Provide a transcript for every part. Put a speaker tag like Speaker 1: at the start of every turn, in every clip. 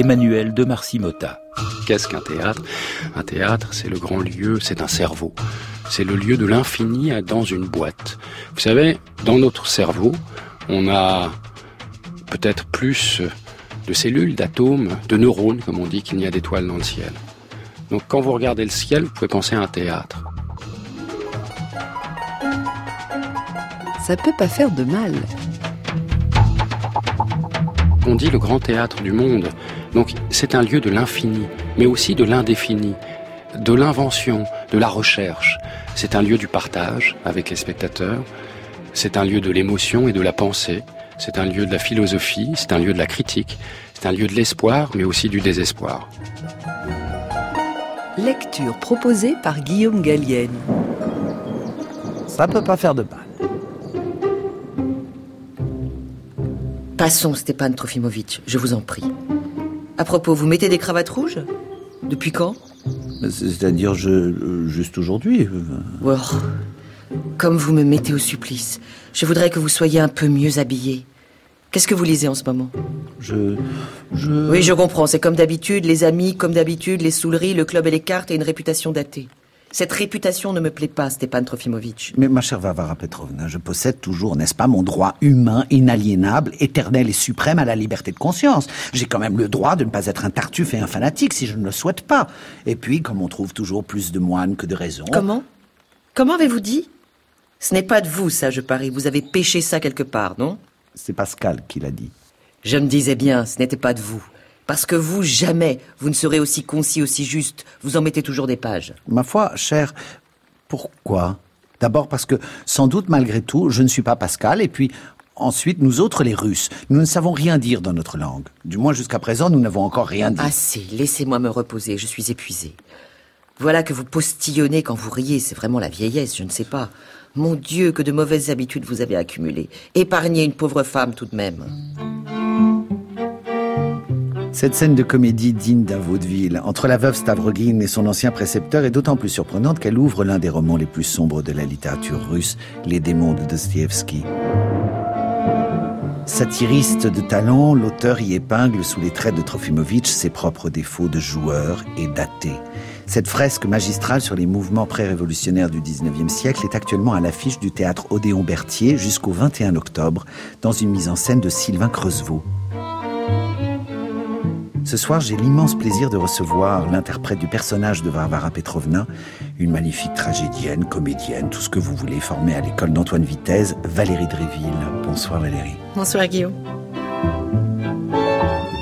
Speaker 1: Emmanuel de Marcimota.
Speaker 2: Qu'est-ce qu'un théâtre? Un théâtre, c'est le grand lieu, c'est un cerveau. C'est le lieu de l'infini dans une boîte. Vous savez, dans notre cerveau, on a peut-être plus de cellules, d'atomes, de neurones, comme on dit qu'il n'y a d'étoiles dans le ciel. Donc quand vous regardez le ciel, vous pouvez penser à un théâtre.
Speaker 3: Ça peut pas faire de mal.
Speaker 2: On dit le grand théâtre du monde. Donc c'est un lieu de l'infini, mais aussi de l'indéfini, de l'invention, de la recherche. C'est un lieu du partage avec les spectateurs. C'est un lieu de l'émotion et de la pensée. C'est un lieu de la philosophie, c'est un lieu de la critique, c'est un lieu de l'espoir, mais aussi du désespoir.
Speaker 3: Lecture proposée par Guillaume Gallienne.
Speaker 4: Ça peut pas faire de mal.
Speaker 5: Passons, Stéphane Trofimovitch, je vous en prie. À propos, vous mettez des cravates rouges Depuis quand
Speaker 4: C'est-à-dire je, juste aujourd'hui.
Speaker 5: Oh, comme vous me mettez au supplice, je voudrais que vous soyez un peu mieux habillé. Qu'est-ce que vous lisez en ce moment
Speaker 4: Je. Je.
Speaker 5: Oui, je comprends. C'est comme d'habitude, les amis, comme d'habitude, les souleries, le club et les cartes et une réputation datée. Cette réputation ne me plaît pas, Stepan Trofimovitch.
Speaker 4: Mais ma chère Varvara Petrovna, je possède toujours, n'est-ce pas, mon droit humain, inaliénable, éternel et suprême à la liberté de conscience. J'ai quand même le droit de ne pas être un tartuffe et un fanatique si je ne le souhaite pas. Et puis, comme on trouve toujours plus de moines que de raisons...
Speaker 5: Comment? Comment avez-vous dit? Ce n'est pas de vous, ça, je parie. Vous avez péché ça quelque part, non?
Speaker 4: C'est Pascal qui l'a dit.
Speaker 5: Je me disais bien, ce n'était pas de vous. Parce que vous, jamais, vous ne serez aussi concis, aussi juste. Vous en mettez toujours des pages.
Speaker 4: Ma foi, cher, pourquoi? D'abord parce que, sans doute, malgré tout, je ne suis pas Pascal, et puis, ensuite, nous autres, les Russes, nous ne savons rien dire dans notre langue. Du moins, jusqu'à présent, nous n'avons encore rien dit.
Speaker 5: Assez, laissez-moi me reposer, je suis épuisé. Voilà que vous postillonnez quand vous riez, c'est vraiment la vieillesse, je ne sais pas. Mon Dieu, que de mauvaises habitudes vous avez accumulées. Épargnez une pauvre femme tout de même.
Speaker 4: Cette scène de comédie digne d'un vaudeville entre la veuve Stavrogin et son ancien précepteur est d'autant plus surprenante qu'elle ouvre l'un des romans les plus sombres de la littérature russe, Les démons de Dostoevsky. Satiriste de talent, l'auteur y épingle sous les traits de Trofimovitch ses propres défauts de joueur et d'athée. Cette fresque magistrale sur les mouvements pré-révolutionnaires du 19e siècle est actuellement à l'affiche du théâtre Odéon Berthier jusqu'au 21 octobre dans une mise en scène de Sylvain Creusevaux. Ce soir, j'ai l'immense plaisir de recevoir l'interprète du personnage de Varvara Petrovna, une magnifique tragédienne, comédienne, tout ce que vous voulez, formée à l'école d'Antoine Vitesse, Valérie Dréville. Bonsoir Valérie.
Speaker 6: Bonsoir Guillaume.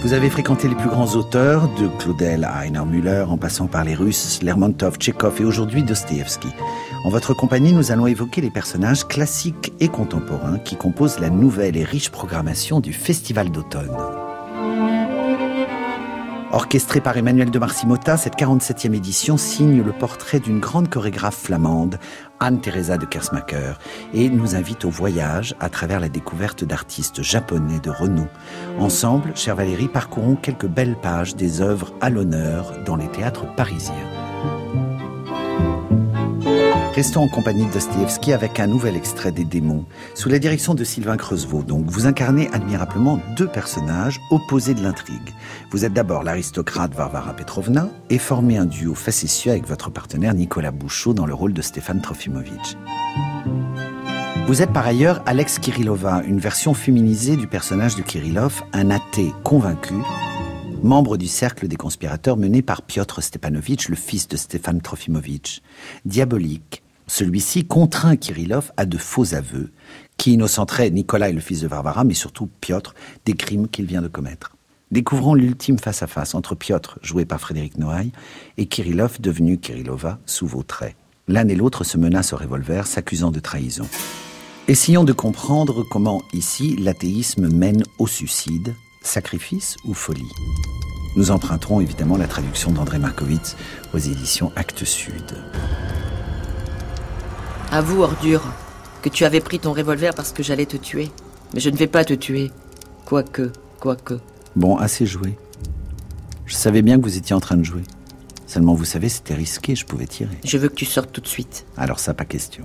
Speaker 4: Vous avez fréquenté les plus grands auteurs, de Claudel à Heiner Müller, en passant par les Russes, Lermontov, Tchekhov et aujourd'hui Dostoevsky. En votre compagnie, nous allons évoquer les personnages classiques et contemporains qui composent la nouvelle et riche programmation du Festival d'automne. Orchestrée par Emmanuel de Marcimota, cette 47e édition signe le portrait d'une grande chorégraphe flamande, Anne-Theresa de Kersmacher, et nous invite au voyage à travers la découverte d'artistes japonais de renom. Ensemble, chère Valérie, parcourons quelques belles pages des œuvres à l'honneur dans les théâtres parisiens. Restons en compagnie de Dostoevsky avec un nouvel extrait des démons, sous la direction de Sylvain Creusevaux. Donc, vous incarnez admirablement deux personnages opposés de l'intrigue. Vous êtes d'abord l'aristocrate Varvara Petrovna et formez un duo facétieux avec votre partenaire Nicolas Bouchot dans le rôle de Stéphane Trofimovitch. Vous êtes par ailleurs Alex Kirillova, une version féminisée du personnage de Kirillov, un athée convaincu, membre du cercle des conspirateurs mené par Piotr Stepanovitch, le fils de Stéphane Trofimovitch. Diabolique, celui-ci contraint Kirillov à de faux aveux qui innocenteraient Nicolas, le fils de Varvara, mais surtout Piotr, des crimes qu'il vient de commettre. Découvrons l'ultime face-à-face entre Piotr, joué par Frédéric Noailles, et Kirillov, devenu Kirillova, sous vos traits. L'un et l'autre se menacent au revolver, s'accusant de trahison. Essayons de comprendre comment, ici, l'athéisme mène au suicide, sacrifice ou folie. Nous emprunterons évidemment la traduction d'André Markovitz aux éditions Actes Sud.
Speaker 5: Avoue, ordure, que tu avais pris ton revolver parce que j'allais te tuer. Mais je ne vais pas te tuer. Quoique, quoique.
Speaker 4: Bon, assez joué. Je savais bien que vous étiez en train de jouer. Seulement, vous savez, c'était risqué, je pouvais tirer.
Speaker 5: Je veux que tu sortes tout de suite.
Speaker 4: Alors ça, pas question.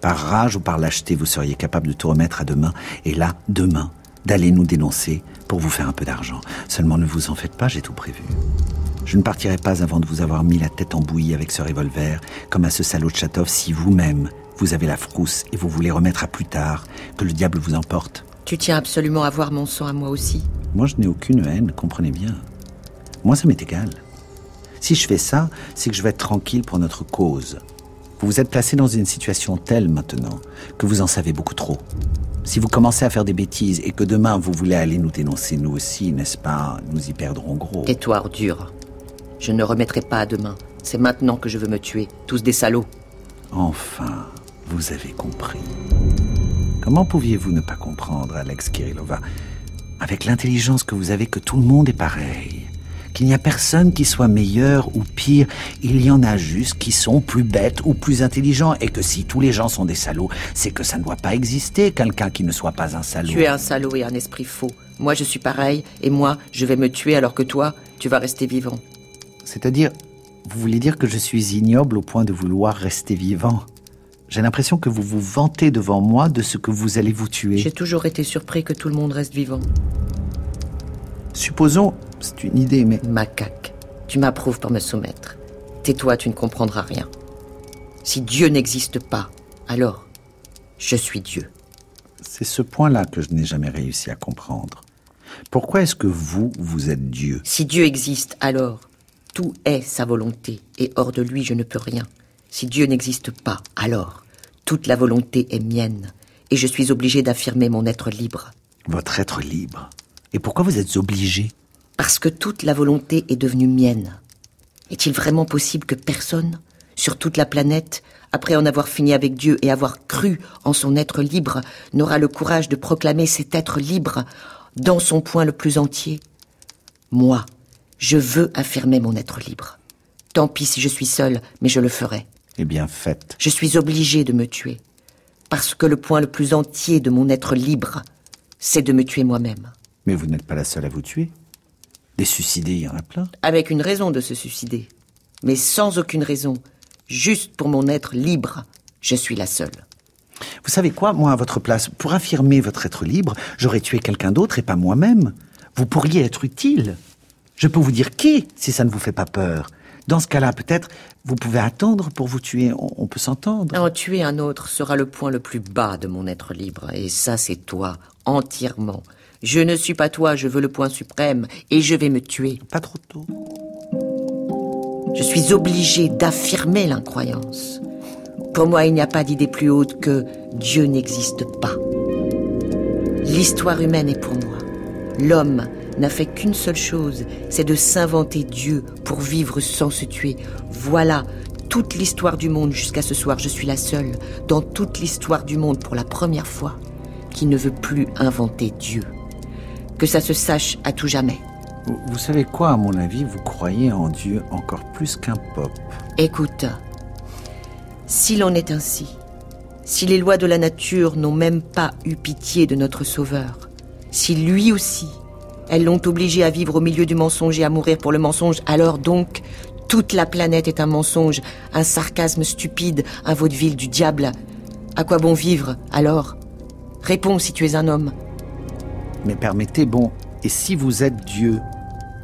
Speaker 4: Par rage ou par lâcheté, vous seriez capable de tout remettre à demain. Et là, demain, d'aller nous dénoncer pour vous faire un peu d'argent. Seulement ne vous en faites pas, j'ai tout prévu. Je ne partirai pas avant de vous avoir mis la tête en bouillie avec ce revolver, comme à ce salaud de Chatov, si vous-même, vous avez la frousse et vous voulez remettre à plus tard, que le diable vous emporte.
Speaker 5: Tu tiens absolument à voir mon sang à moi aussi.
Speaker 4: Moi, je n'ai aucune haine, comprenez bien. Moi, ça m'est égal. Si je fais ça, c'est que je vais être tranquille pour notre cause. Vous vous êtes placé dans une situation telle maintenant que vous en savez beaucoup trop. Si vous commencez à faire des bêtises et que demain vous voulez aller nous dénoncer nous aussi, n'est-ce pas Nous y perdrons gros.
Speaker 5: Tais-toi, ordure. Je ne remettrai pas à demain. C'est maintenant que je veux me tuer. Tous des salauds.
Speaker 4: Enfin, vous avez compris. Comment pouviez-vous ne pas comprendre, Alex Kirilova? Avec l'intelligence que vous avez, que tout le monde est pareil. Qu'il n'y a personne qui soit meilleur ou pire. Il y en a juste qui sont plus bêtes ou plus intelligents. Et que si tous les gens sont des salauds, c'est que ça ne doit pas exister quelqu'un qui ne soit pas un salaud.
Speaker 5: Tu es un salaud et un esprit faux. Moi, je suis pareil. Et moi, je vais me tuer alors que toi, tu vas rester vivant.
Speaker 4: C'est-à-dire, vous voulez dire que je suis ignoble au point de vouloir rester vivant J'ai l'impression que vous vous vantez devant moi de ce que vous allez vous tuer.
Speaker 5: J'ai toujours été surpris que tout le monde reste vivant.
Speaker 4: Supposons, c'est une idée, mais...
Speaker 5: Macaque, tu m'approuves pour me soumettre. Tais-toi, tu ne comprendras rien. Si Dieu n'existe pas, alors je suis Dieu.
Speaker 4: C'est ce point-là que je n'ai jamais réussi à comprendre. Pourquoi est-ce que vous, vous êtes Dieu?
Speaker 5: Si Dieu existe, alors tout est sa volonté, et hors de lui je ne peux rien. Si Dieu n'existe pas, alors toute la volonté est mienne, et je suis obligé d'affirmer mon être libre.
Speaker 4: Votre être libre Et pourquoi vous êtes obligé?
Speaker 5: Parce que toute la volonté est devenue mienne. Est-il vraiment possible que personne, sur toute la planète, après en avoir fini avec Dieu et avoir cru en son être libre, n'aura le courage de proclamer cet être libre dans son point le plus entier? Moi, je veux affirmer mon être libre. Tant pis si je suis seul, mais je le ferai.
Speaker 4: Eh bien, faites.
Speaker 5: Je suis obligé de me tuer. Parce que le point le plus entier de mon être libre, c'est de me tuer moi-même.
Speaker 4: Mais vous n'êtes pas la seule à vous tuer. Des suicidés, il y en a plein.
Speaker 5: Avec une raison de se suicider. Mais sans aucune raison. Juste pour mon être libre, je suis la seule.
Speaker 4: Vous savez quoi, moi, à votre place, pour affirmer votre être libre, j'aurais tué quelqu'un d'autre et pas moi-même. Vous pourriez être utile. Je peux vous dire qui, si ça ne vous fait pas peur. Dans ce cas-là, peut-être, vous pouvez attendre pour vous tuer. On, peut s'entendre.
Speaker 5: En tuer un autre sera le point le plus bas de mon être libre. Et ça, c'est toi, entièrement. Je ne suis pas toi, je veux le point suprême, et je vais me tuer.
Speaker 4: Pas trop tôt.
Speaker 5: Je suis obligé d'affirmer l'incroyance. Pour moi, il n'y a pas d'idée plus haute que Dieu n'existe pas. L'histoire humaine est pour moi. L'homme n'a fait qu'une seule chose, c'est de s'inventer Dieu pour vivre sans se tuer. Voilà toute l'histoire du monde jusqu'à ce soir. Je suis la seule, dans toute l'histoire du monde pour la première fois, qui ne veut plus inventer Dieu. Que ça se sache à tout jamais.
Speaker 4: Vous, vous savez quoi, à mon avis, vous croyez en Dieu encore plus qu'un pop.
Speaker 5: Écoute, s'il en est ainsi, si les lois de la nature n'ont même pas eu pitié de notre Sauveur, si lui aussi elles l'ont obligé à vivre au milieu du mensonge et à mourir pour le mensonge. Alors donc, toute la planète est un mensonge, un sarcasme stupide, un vaudeville du diable. À quoi bon vivre, alors? Réponds si tu es un homme.
Speaker 4: Mais permettez, bon, et si vous êtes Dieu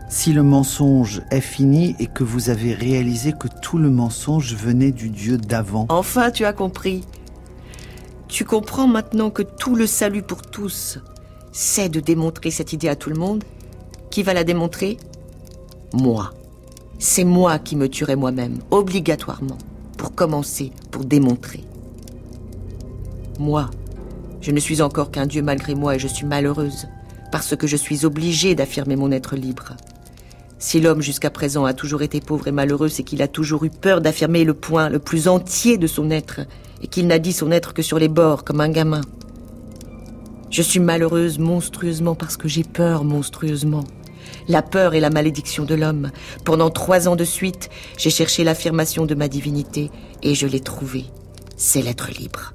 Speaker 4: Si le mensonge est fini et que vous avez réalisé que tout le mensonge venait du Dieu d'avant
Speaker 5: Enfin, tu as compris. Tu comprends maintenant que tout le salut pour tous, c'est de démontrer cette idée à tout le monde, qui va la démontrer? Moi. C'est moi qui me tuerai moi-même, obligatoirement, pour commencer, pour démontrer. Moi, je ne suis encore qu'un Dieu malgré moi et je suis malheureuse, parce que je suis obligée d'affirmer mon être libre. Si l'homme jusqu'à présent a toujours été pauvre et malheureux, c'est qu'il a toujours eu peur d'affirmer le point le plus entier de son être, et qu'il n'a dit son être que sur les bords, comme un gamin. Je suis malheureuse monstrueusement parce que j'ai peur monstrueusement. La peur est la malédiction de l'homme. Pendant trois ans de suite, j'ai cherché l'affirmation de ma divinité et je l'ai trouvée. C'est l'être libre.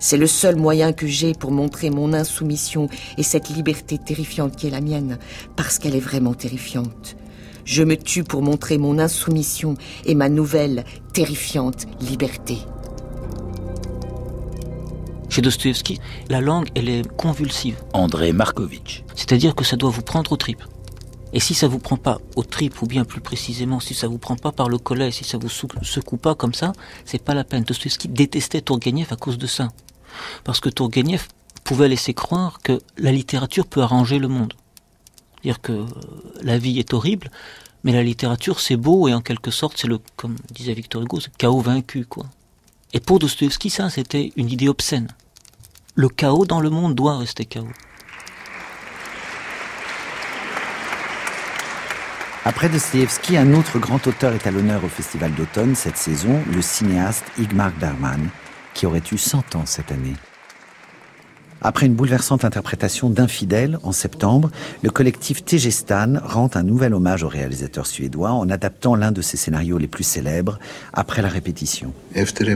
Speaker 5: C'est le seul moyen que j'ai pour montrer mon insoumission et cette liberté terrifiante qui est la mienne, parce qu'elle est vraiment terrifiante. Je me tue pour montrer mon insoumission et ma nouvelle, terrifiante liberté.
Speaker 6: Chez Dostoevsky, la langue, elle est convulsive.
Speaker 1: André Markovitch.
Speaker 6: C'est-à-dire que ça doit vous prendre aux tripes. Et si ça vous prend pas aux tripes, ou bien plus précisément, si ça vous prend pas par le collet, si ça vous secoue pas comme ça, c'est pas la peine. Dostoevsky détestait Tourguenieff à cause de ça. Parce que Tourguenieff pouvait laisser croire que la littérature peut arranger le monde. Dire que la vie est horrible, mais la littérature c'est beau et en quelque sorte c'est le, comme disait Victor Hugo, c'est chaos vaincu, quoi. Et pour Dostoevsky, ça, c'était une idée obscène. Le chaos dans le monde doit rester chaos.
Speaker 4: Après Dostoevsky, un autre grand auteur est à l'honneur au Festival d'automne cette saison, le cinéaste Igmar Bergman, qui aurait eu 100 ans cette année. Après une bouleversante interprétation d'Infidèle en septembre, le collectif Tegestan rend un nouvel hommage au réalisateur suédois en adaptant l'un de ses scénarios les plus célèbres après la répétition.
Speaker 7: Efter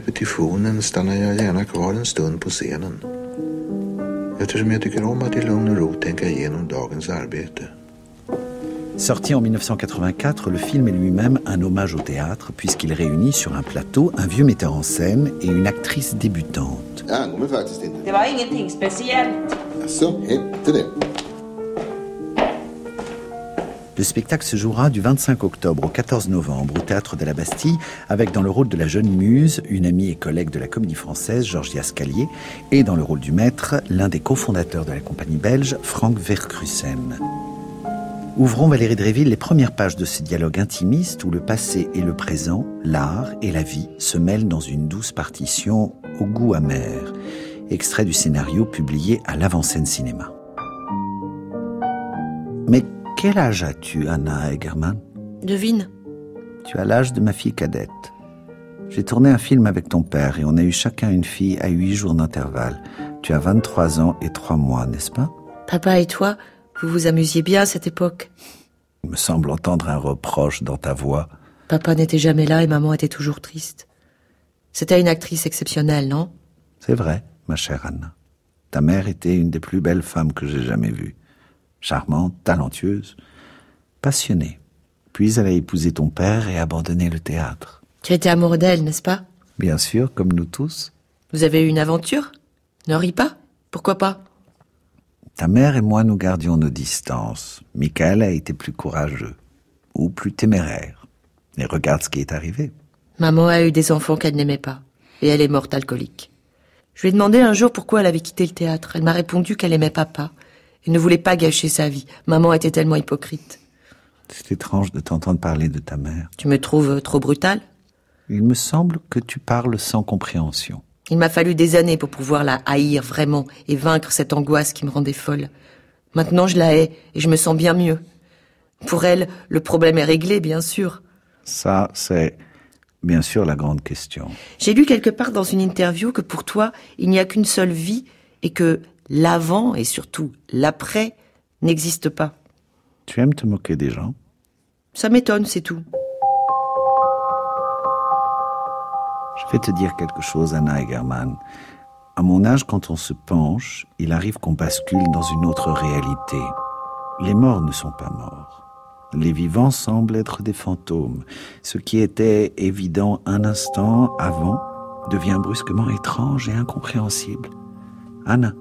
Speaker 7: Eftersom jag tycker om att i lugn och ro tänka igenom dagens arbete.
Speaker 4: Sorti en 1984, le film est lui-même un hommage au théâtre puisqu'il réunit sur un plateau un vieux metteur en scène et une actrice débutante.
Speaker 8: Det var ingenting speciellt.
Speaker 7: Jaså, hette det?
Speaker 4: Le spectacle se jouera du 25 octobre au 14 novembre au Théâtre de la Bastille, avec dans le rôle de la jeune muse, une amie et collègue de la comédie française, Georgia Scalier, et dans le rôle du maître, l'un des cofondateurs de la compagnie belge, Frank Verkrusen. Ouvrons Valérie Dréville les premières pages de ce dialogue intimiste où le passé et le présent, l'art et la vie se mêlent dans une douce partition au goût amer, extrait du scénario publié à l'avant-scène cinéma. Mais quel âge as-tu, Anna Egerman?
Speaker 5: Devine.
Speaker 4: Tu as l'âge de ma fille cadette. J'ai tourné un film avec ton père et on a eu chacun une fille à huit jours d'intervalle. Tu as 23 ans et 3 mois, n'est-ce pas?
Speaker 5: Papa et toi, vous vous amusiez bien à cette époque.
Speaker 4: Il me semble entendre un reproche dans ta voix.
Speaker 5: Papa n'était jamais là et maman était toujours triste. C'était une actrice exceptionnelle, non?
Speaker 4: C'est vrai, ma chère Anna. Ta mère était une des plus belles femmes que j'ai jamais vues. Charmante, talentueuse, passionnée. Puis elle a épousé ton père et abandonné le théâtre.
Speaker 5: Tu étais amoureux d'elle, n'est-ce pas?
Speaker 4: Bien sûr, comme nous tous.
Speaker 5: Vous avez eu une aventure? Ne ris pas? Pourquoi pas?
Speaker 4: Ta mère et moi nous gardions nos distances. Michael a été plus courageux, ou plus téméraire. Et regarde ce qui est arrivé.
Speaker 5: Maman a eu des enfants qu'elle n'aimait pas, et elle est morte alcoolique. Je lui ai demandé un jour pourquoi elle avait quitté le théâtre. Elle m'a répondu qu'elle aimait papa, et ne voulait pas gâcher sa vie. Maman était tellement hypocrite.
Speaker 4: C'est étrange de t'entendre parler de ta mère.
Speaker 5: Tu me trouves trop brutale?
Speaker 4: Il me semble que tu parles sans compréhension.
Speaker 5: Il m'a fallu des années pour pouvoir la haïr vraiment et vaincre cette angoisse qui me rendait folle. Maintenant je la hais et je me sens bien mieux. Pour elle, le problème est réglé, bien sûr.
Speaker 4: Ça, c'est bien sûr la grande question.
Speaker 5: J'ai lu quelque part dans une interview que pour toi, il n'y a qu'une seule vie et que l'avant et surtout l'après n'existe pas.
Speaker 4: Tu aimes te moquer des gens?
Speaker 5: Ça m'étonne, c'est tout.
Speaker 4: Je vais te dire quelque chose, Anna Egerman. À mon âge, quand on se penche, il arrive qu'on bascule dans une autre réalité. Les morts ne sont pas morts. Les vivants semblent être des fantômes. Ce qui était évident un instant avant devient brusquement étrange et incompréhensible. Anna,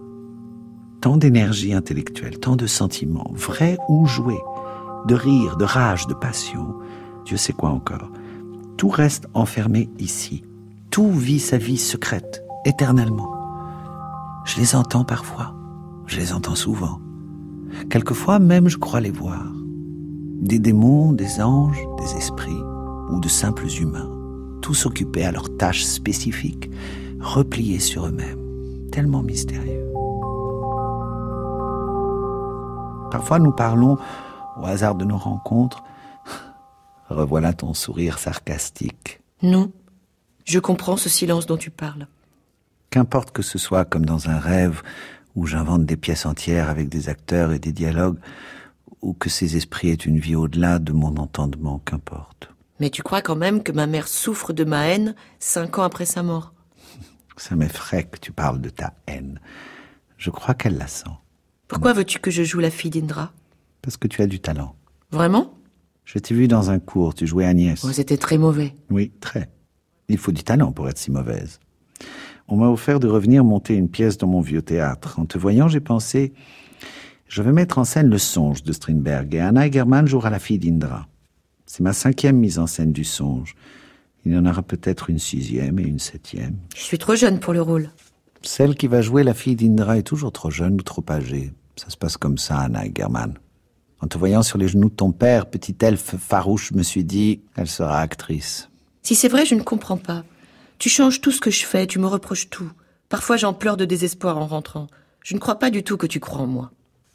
Speaker 4: tant d'énergie intellectuelle, tant de sentiments, vrais ou joués, de rire, de rage, de passion, Dieu sait quoi encore. Tout reste enfermé ici. Tout vit sa vie secrète, éternellement. Je les entends parfois, je les entends souvent. Quelquefois même je crois les voir. Des démons, des anges, des esprits, ou de simples humains, tous occupés à leurs tâches spécifiques, repliés sur eux-mêmes, tellement mystérieux. Parfois nous parlons, au hasard de nos rencontres, revoilà ton sourire sarcastique.
Speaker 5: Non, je comprends ce silence dont tu parles.
Speaker 4: Qu'importe que ce soit comme dans un rêve où j'invente des pièces entières avec des acteurs et des dialogues, ou que ces esprits aient une vie au-delà de mon entendement, qu'importe.
Speaker 5: Mais tu crois quand même que ma mère souffre de ma haine cinq ans après sa mort?
Speaker 4: Ça m'effraie que tu parles de ta haine. Je crois qu'elle la sent.
Speaker 5: Pourquoi veux-tu que je joue la fille d'Indra?
Speaker 4: Parce que tu as du talent.
Speaker 5: Vraiment?
Speaker 4: Je t'ai vu dans un cours, tu jouais Agnès.
Speaker 5: oh, C'était très mauvais.
Speaker 4: Oui, très. Il faut du talent pour être si mauvaise. On m'a offert de revenir monter une pièce dans mon vieux théâtre. En te voyant, j'ai pensé, je vais mettre en scène le songe de Strindberg et Anna Egerman jouera la fille d'Indra. C'est ma cinquième mise en scène du songe. Il y en aura peut-être une sixième et une septième.
Speaker 5: Je suis trop jeune pour le rôle.
Speaker 4: Celle qui va jouer la fille d'Indra est toujours trop jeune ou trop âgée. Ça se passe comme ça, Anna Egerman. En te voyant sur les genoux de ton père, petit elfe farouche, je me suis dit, elle sera actrice.
Speaker 5: Si c'est vrai, je ne comprends pas. Tu changes tout ce que je fais, tu me reproches tout. Parfois j'en pleure de désespoir en rentrant. Je ne crois pas du tout que tu crois en moi.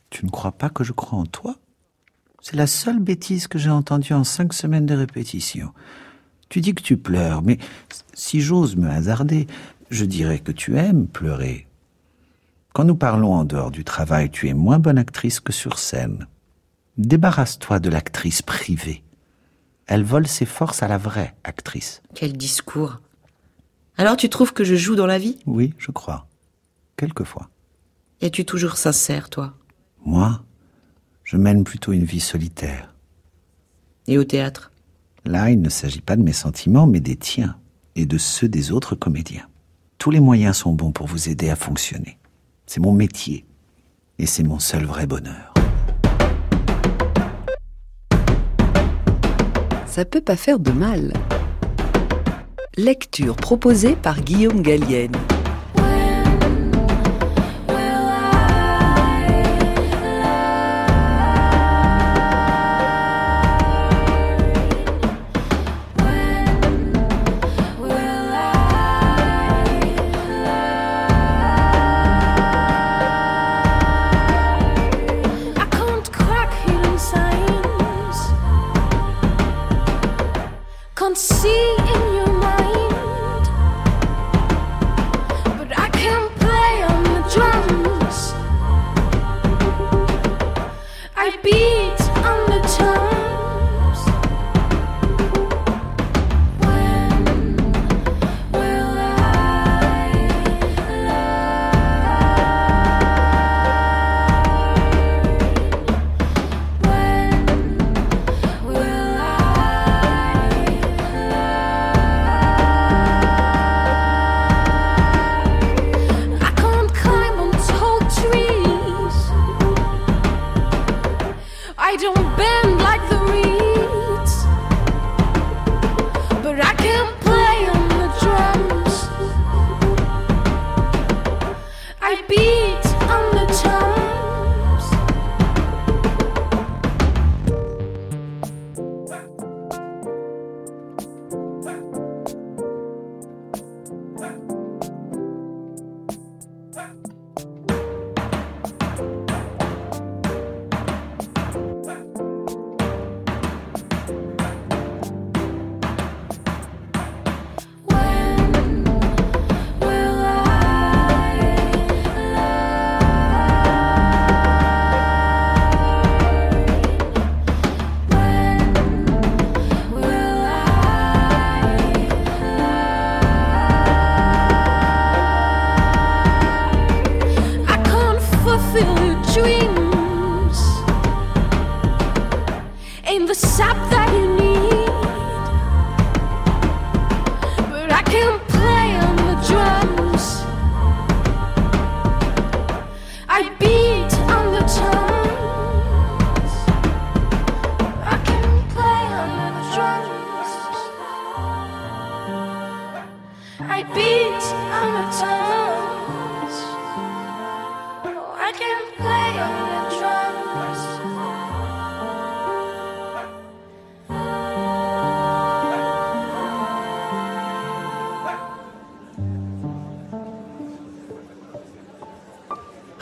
Speaker 4: Tu ne crois pas que je crois en toi? C'est la seule bêtise que j'ai entendue en cinq semaines de répétition. Tu dis que tu pleures, mais si j'ose me hasarder, je dirais que tu aimes pleurer. Quand nous parlons en dehors du travail, tu es moins bonne actrice que sur scène. Débarrasse-toi de l'actrice privée. Elle vole ses forces à la vraie actrice.
Speaker 5: Quel discours. Alors tu trouves que je joue dans la vie?
Speaker 4: Oui, je crois. Quelquefois.
Speaker 5: Es-tu toujours sincère, toi?
Speaker 4: Moi, je mène plutôt une vie solitaire.
Speaker 5: Et au théâtre?
Speaker 4: Là, il ne s'agit pas de mes sentiments, mais des tiens et de ceux des autres comédiens. Tous les moyens sont bons pour vous aider à fonctionner. C'est mon métier. Et c'est mon seul vrai bonheur.
Speaker 3: Ça peut pas faire de mal. Lecture proposée par Guillaume Gallienne.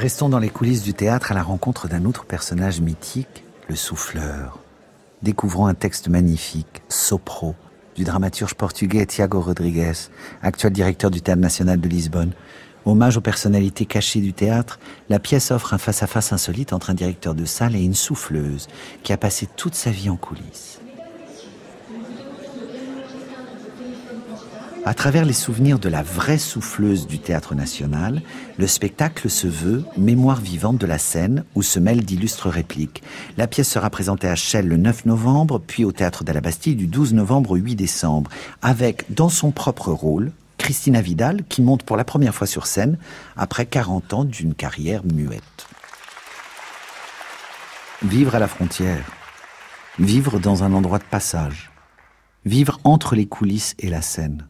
Speaker 4: Restons dans les coulisses du théâtre à la rencontre d'un autre personnage mythique, le souffleur. Découvrons un texte magnifique, Sopro, du dramaturge portugais Tiago Rodrigues, actuel directeur du Théâtre national de Lisbonne. Hommage aux personnalités cachées du théâtre, la pièce offre un face-à-face insolite entre un directeur de salle et une souffleuse qui a passé toute sa vie en coulisses. À travers les souvenirs de la vraie souffleuse du théâtre national, le spectacle se veut mémoire vivante de la scène où se mêlent d'illustres répliques. La pièce sera présentée à Chelles le 9 novembre, puis au théâtre de la Bastille du 12 novembre au 8 décembre, avec, dans son propre rôle, Christina Vidal qui monte pour la première fois sur scène après 40 ans d'une carrière muette. Vivre à la frontière. Vivre dans un endroit de passage. Vivre entre les coulisses et la scène.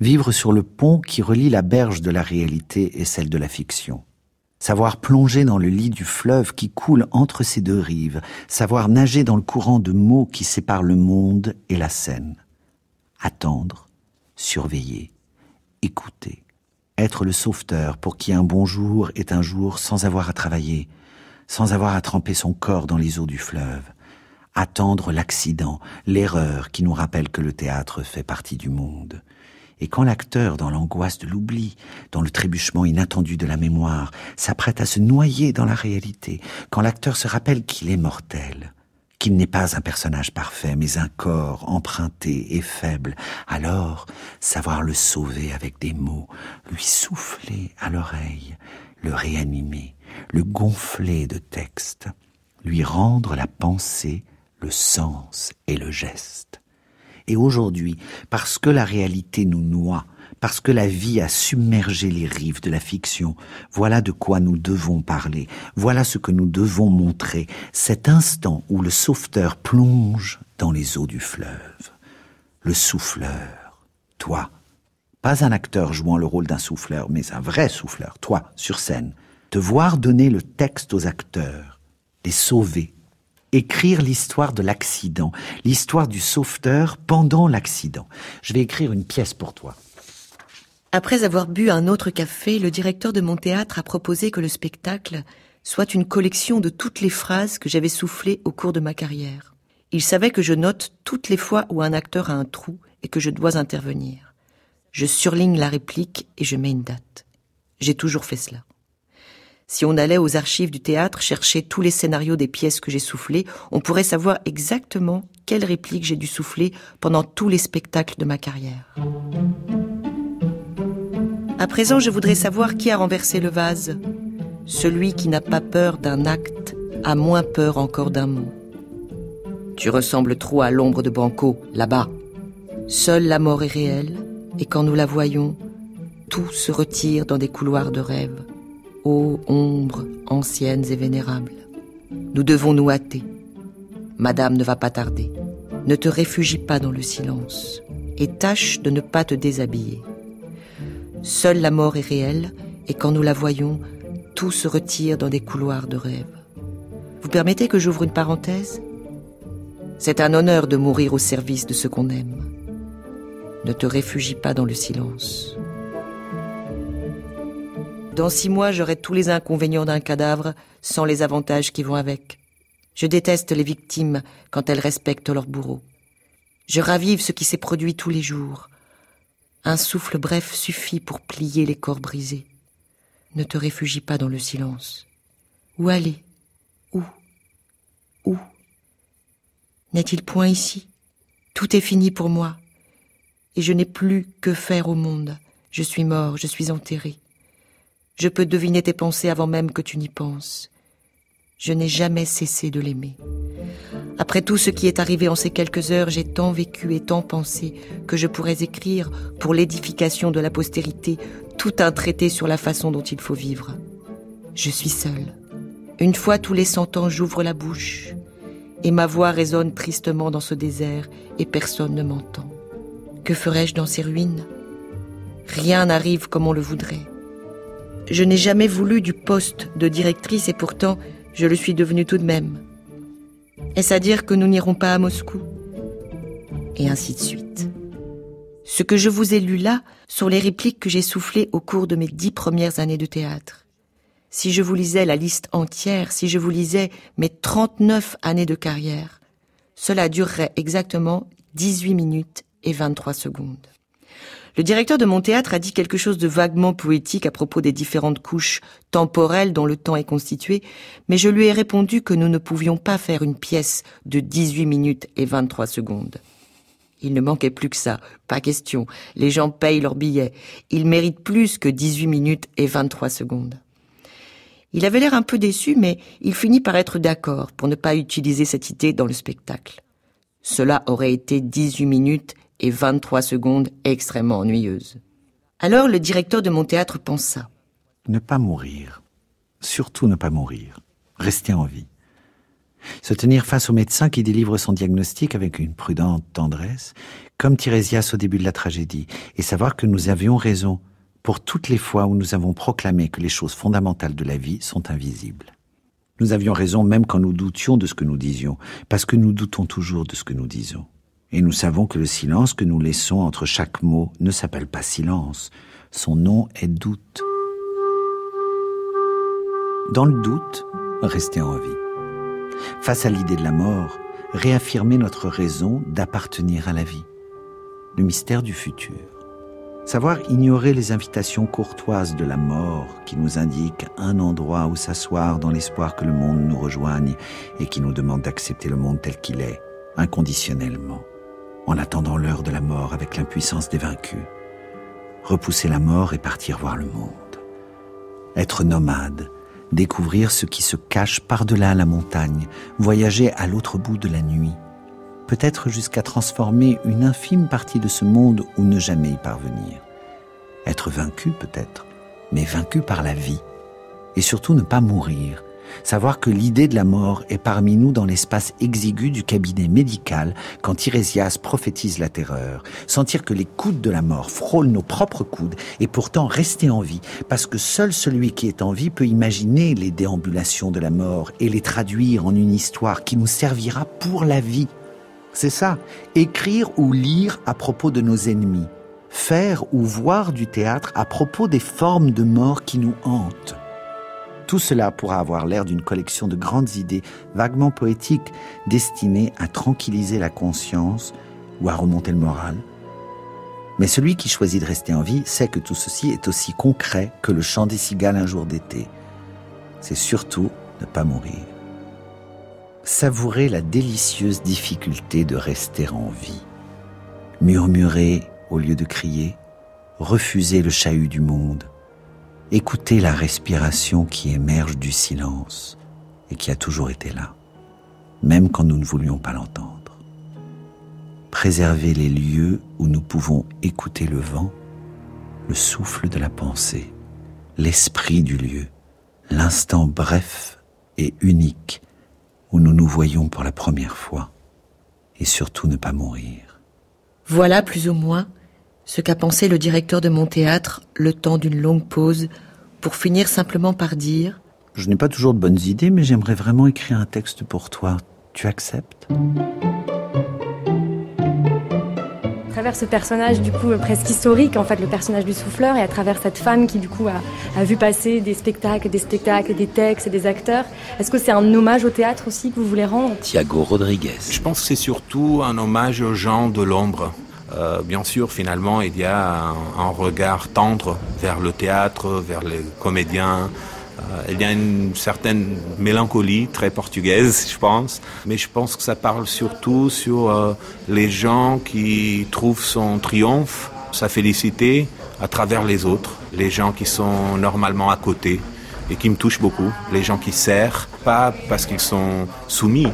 Speaker 4: Vivre sur le pont qui relie la berge de la réalité et celle de la fiction. Savoir plonger dans le lit du fleuve qui coule entre ces deux rives. Savoir nager dans le courant de mots qui sépare le monde et la scène. Attendre, surveiller, écouter. Être le sauveteur pour qui un bon jour est un jour sans avoir à travailler, sans avoir à tremper son corps dans les eaux du fleuve. Attendre l'accident, l'erreur qui nous rappelle que le théâtre fait partie du monde. Et quand l'acteur, dans l'angoisse de l'oubli, dans le trébuchement inattendu de la mémoire, s'apprête à se noyer dans la réalité, quand l'acteur se rappelle qu'il est mortel, qu'il n'est pas un personnage parfait, mais un corps emprunté et faible, alors savoir le sauver avec des mots, lui souffler à l'oreille, le réanimer, le gonfler de texte, lui rendre la pensée, le sens et le geste. Et aujourd'hui, parce que la réalité nous noie, parce que la vie a submergé les rives de la fiction, voilà de quoi nous devons parler, voilà ce que nous devons montrer, cet instant où le sauveteur plonge dans les eaux du fleuve. Le souffleur, toi, pas un acteur jouant le rôle d'un souffleur, mais un vrai souffleur, toi, sur scène, te voir donner le texte aux acteurs, les sauver, écrire l'histoire de l'accident, l'histoire du sauveteur pendant l'accident. Je vais écrire une pièce pour toi.
Speaker 5: Après avoir bu un autre café, le directeur de mon théâtre a proposé que le spectacle soit une collection de toutes les phrases que j'avais soufflées au cours de ma carrière. Il savait que je note toutes les fois où un acteur a un trou et que je dois intervenir. Je surligne la réplique et je mets une date. J'ai toujours fait cela. Si on allait aux archives du théâtre chercher tous les scénarios des pièces que j'ai soufflées, on pourrait savoir exactement quelle réplique j'ai dû souffler pendant tous les spectacles de ma carrière. À présent, je voudrais savoir qui a renversé le vase. Celui qui n'a pas peur d'un acte a moins peur encore d'un mot. Tu ressembles trop à l'ombre de Banco, là-bas. Seule la mort est réelle, et quand nous la voyons, tout se retire dans des couloirs de rêve. Ô ombres anciennes et vénérables, nous devons nous hâter. Madame ne va pas tarder. Ne te réfugie pas dans le silence et tâche de ne pas te déshabiller. Seule la mort est réelle et quand nous la voyons, tout se retire dans des couloirs de rêve. Vous permettez que j'ouvre une parenthèse? C'est un honneur de mourir au service de ce qu'on aime. Ne te réfugie pas dans le silence. Dans six mois, j'aurai tous les inconvénients d'un cadavre sans les avantages qui vont avec. Je déteste les victimes quand elles respectent leur bourreau. Je ravive ce qui s'est produit tous les jours. Un souffle bref suffit pour plier les corps brisés. Ne te réfugie pas dans le silence. Où aller? Où? Où? N'est-il point ici? Tout est fini pour moi. Et je n'ai plus que faire au monde. Je suis mort, je suis enterré. Je peux deviner tes pensées avant même que tu n'y penses. Je n'ai jamais cessé de l'aimer. Après tout ce qui est arrivé en ces quelques heures, j'ai tant vécu et tant pensé que je pourrais écrire, pour l'édification de la postérité, tout un traité sur la façon dont il faut vivre. Je suis seule. Une fois tous les cent ans, j'ouvre la bouche, et ma voix résonne tristement dans ce désert, et personne ne m'entend. Que ferais-je dans ces ruines? Rien n'arrive comme on le voudrait. Je n'ai jamais voulu du poste de directrice et pourtant je le suis devenue tout de même. Est-ce à dire que nous n'irons pas à Moscou? Et ainsi de suite. Ce que je vous ai lu là sont les répliques que j'ai soufflées au cours de mes dix premières années de théâtre. Si je vous lisais la liste entière, si je vous lisais mes 39 années de carrière, cela durerait exactement 18 minutes et 23 secondes. Le directeur de mon théâtre a dit quelque chose de vaguement poétique à propos des différentes couches temporelles dont le temps est constitué, mais je lui ai répondu que nous ne pouvions pas faire une pièce de 18 minutes et 23 secondes. Il ne manquait plus que ça, pas question. Les gens payent leurs billets. Ils méritent plus que 18 minutes et 23 secondes. Il avait l'air un peu déçu, mais il finit par être d'accord pour ne pas utiliser cette idée dans le spectacle. Cela aurait été 18 minutes et 23 secondes extrêmement ennuyeuses. Alors le directeur de mon théâtre pensa.
Speaker 4: Ne pas mourir. Surtout ne pas mourir. Rester en vie. Se tenir face au médecin qui délivre son diagnostic avec une prudente tendresse, comme Tirésias au début de la tragédie, et savoir que nous avions raison pour toutes les fois où nous avons proclamé que les choses fondamentales de la vie sont invisibles. Nous avions raison même quand nous doutions de ce que nous disions, parce que nous doutons toujours de ce que nous disons. Et nous savons que le silence que nous laissons entre chaque mot ne s'appelle pas silence. Son nom est doute. Dans le doute, rester en vie. Face à l'idée de la mort, réaffirmer notre raison d'appartenir à la vie. Le mystère du futur. Savoir ignorer les invitations courtoises de la mort qui nous indiquent un endroit où s'asseoir dans l'espoir que le monde nous rejoigne et qui nous demande d'accepter le monde tel qu'il est, inconditionnellement en attendant l'heure de la mort avec l'impuissance des vaincus. Repousser la mort et partir voir le monde. Être nomade, découvrir ce qui se cache par-delà la montagne, voyager à l'autre bout de la nuit, peut-être jusqu'à transformer une infime partie de ce monde ou ne jamais y parvenir. Être vaincu peut-être, mais vaincu par la vie, et surtout ne pas mourir, Savoir que l'idée de la mort est parmi nous dans l'espace exigu du cabinet médical quand Tirésias prophétise la terreur. Sentir que les coudes de la mort frôlent nos propres coudes et pourtant rester en vie parce que seul celui qui est en vie peut imaginer les déambulations de la mort et les traduire en une histoire qui nous servira pour la vie. C'est ça, écrire ou lire à propos de nos ennemis, faire ou voir du théâtre à propos des formes de mort qui nous hantent. Tout cela pourra avoir l'air d'une collection de grandes idées vaguement poétiques destinées à tranquilliser la conscience ou à remonter le moral. Mais celui qui choisit de rester en vie sait que tout ceci est aussi concret que le chant des cigales un jour d'été. C'est surtout ne pas mourir. Savourer la délicieuse difficulté de rester en vie. Murmurer au lieu de crier. Refuser le chahut du monde Écoutez la respiration qui émerge du silence et qui a toujours été là, même quand nous ne voulions pas l'entendre. Préserver les lieux où nous pouvons écouter le vent, le souffle de la pensée, l'esprit du lieu, l'instant bref et unique où nous nous voyons pour la première fois, et surtout ne pas mourir.
Speaker 5: Voilà plus ou moins ce qu'a pensé le directeur de mon théâtre le temps d'une longue pause pour finir simplement par dire ⁇
Speaker 4: Je n'ai pas toujours de bonnes idées, mais j'aimerais vraiment écrire un texte pour toi. Tu acceptes ?⁇
Speaker 9: À travers ce personnage du coup presque historique, en fait le personnage du souffleur, et à travers cette femme qui du coup a, a vu passer des spectacles, des spectacles, des textes et des acteurs, est-ce que c'est un hommage au théâtre aussi que vous voulez rendre?
Speaker 1: Thiago Rodriguez.
Speaker 10: Je pense que c'est surtout un hommage aux gens de l'ombre. Euh, bien sûr, finalement, il y a un, regard tendre vers le théâtre, vers les comédiens. Euh, il y a une certaine mélancolie très portugaise, je pense. Mais je pense que ça parle surtout sur euh, les gens qui trouvent son triomphe, sa félicité à travers les autres, les gens qui sont normalement à côté et qui me touchent beaucoup, les gens qui serrent, pas parce qu'ils sont soumis,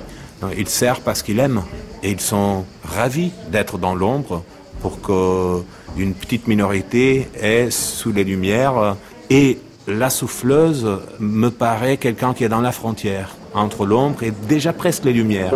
Speaker 10: ils serrent parce qu'ils aiment et ils sont ravis d'être dans l'ombre pour qu'une petite minorité est sous les lumières. Et la souffleuse me paraît quelqu'un qui est dans la frontière entre l'ombre et déjà presque les lumières.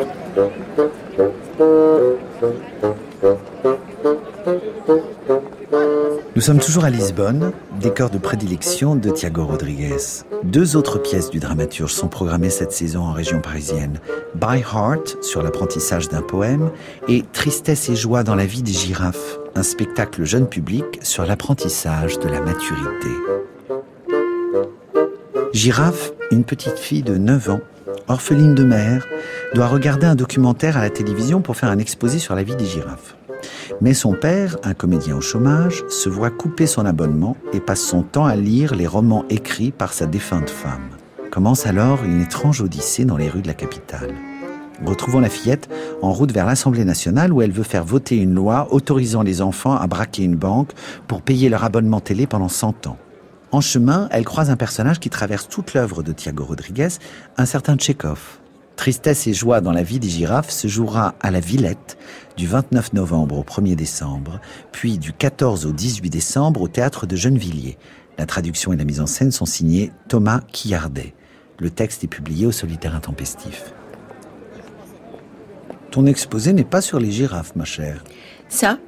Speaker 4: Nous sommes toujours à Lisbonne, décor de prédilection de Thiago Rodriguez. Deux autres pièces du dramaturge sont programmées cette saison en région parisienne. By Heart sur l'apprentissage d'un poème et Tristesse et joie dans la vie des girafes, un spectacle jeune public sur l'apprentissage de la maturité. Girafe, une petite fille de 9 ans, orpheline de mère, doit regarder un documentaire à la télévision pour faire un exposé sur la vie des girafes. Mais son père, un comédien au chômage, se voit couper son abonnement et passe son temps à lire les romans écrits par sa défunte femme. Commence alors une étrange odyssée dans les rues de la capitale. Retrouvons la fillette en route vers l'Assemblée nationale où elle veut faire voter une loi autorisant les enfants à braquer une banque pour payer leur abonnement télé pendant 100 ans. En chemin, elle croise un personnage qui traverse toute l'œuvre de Thiago Rodriguez, un certain Tchekhov. Tristesse et joie dans la vie des girafes se jouera à la Villette du 29 novembre au 1er décembre, puis du 14 au 18 décembre au théâtre de Gennevilliers. La traduction et la mise en scène sont signées Thomas Quillardet. Le texte est publié au Solitaire Intempestif. Ton exposé n'est pas sur les girafes, ma chère.
Speaker 5: Ça,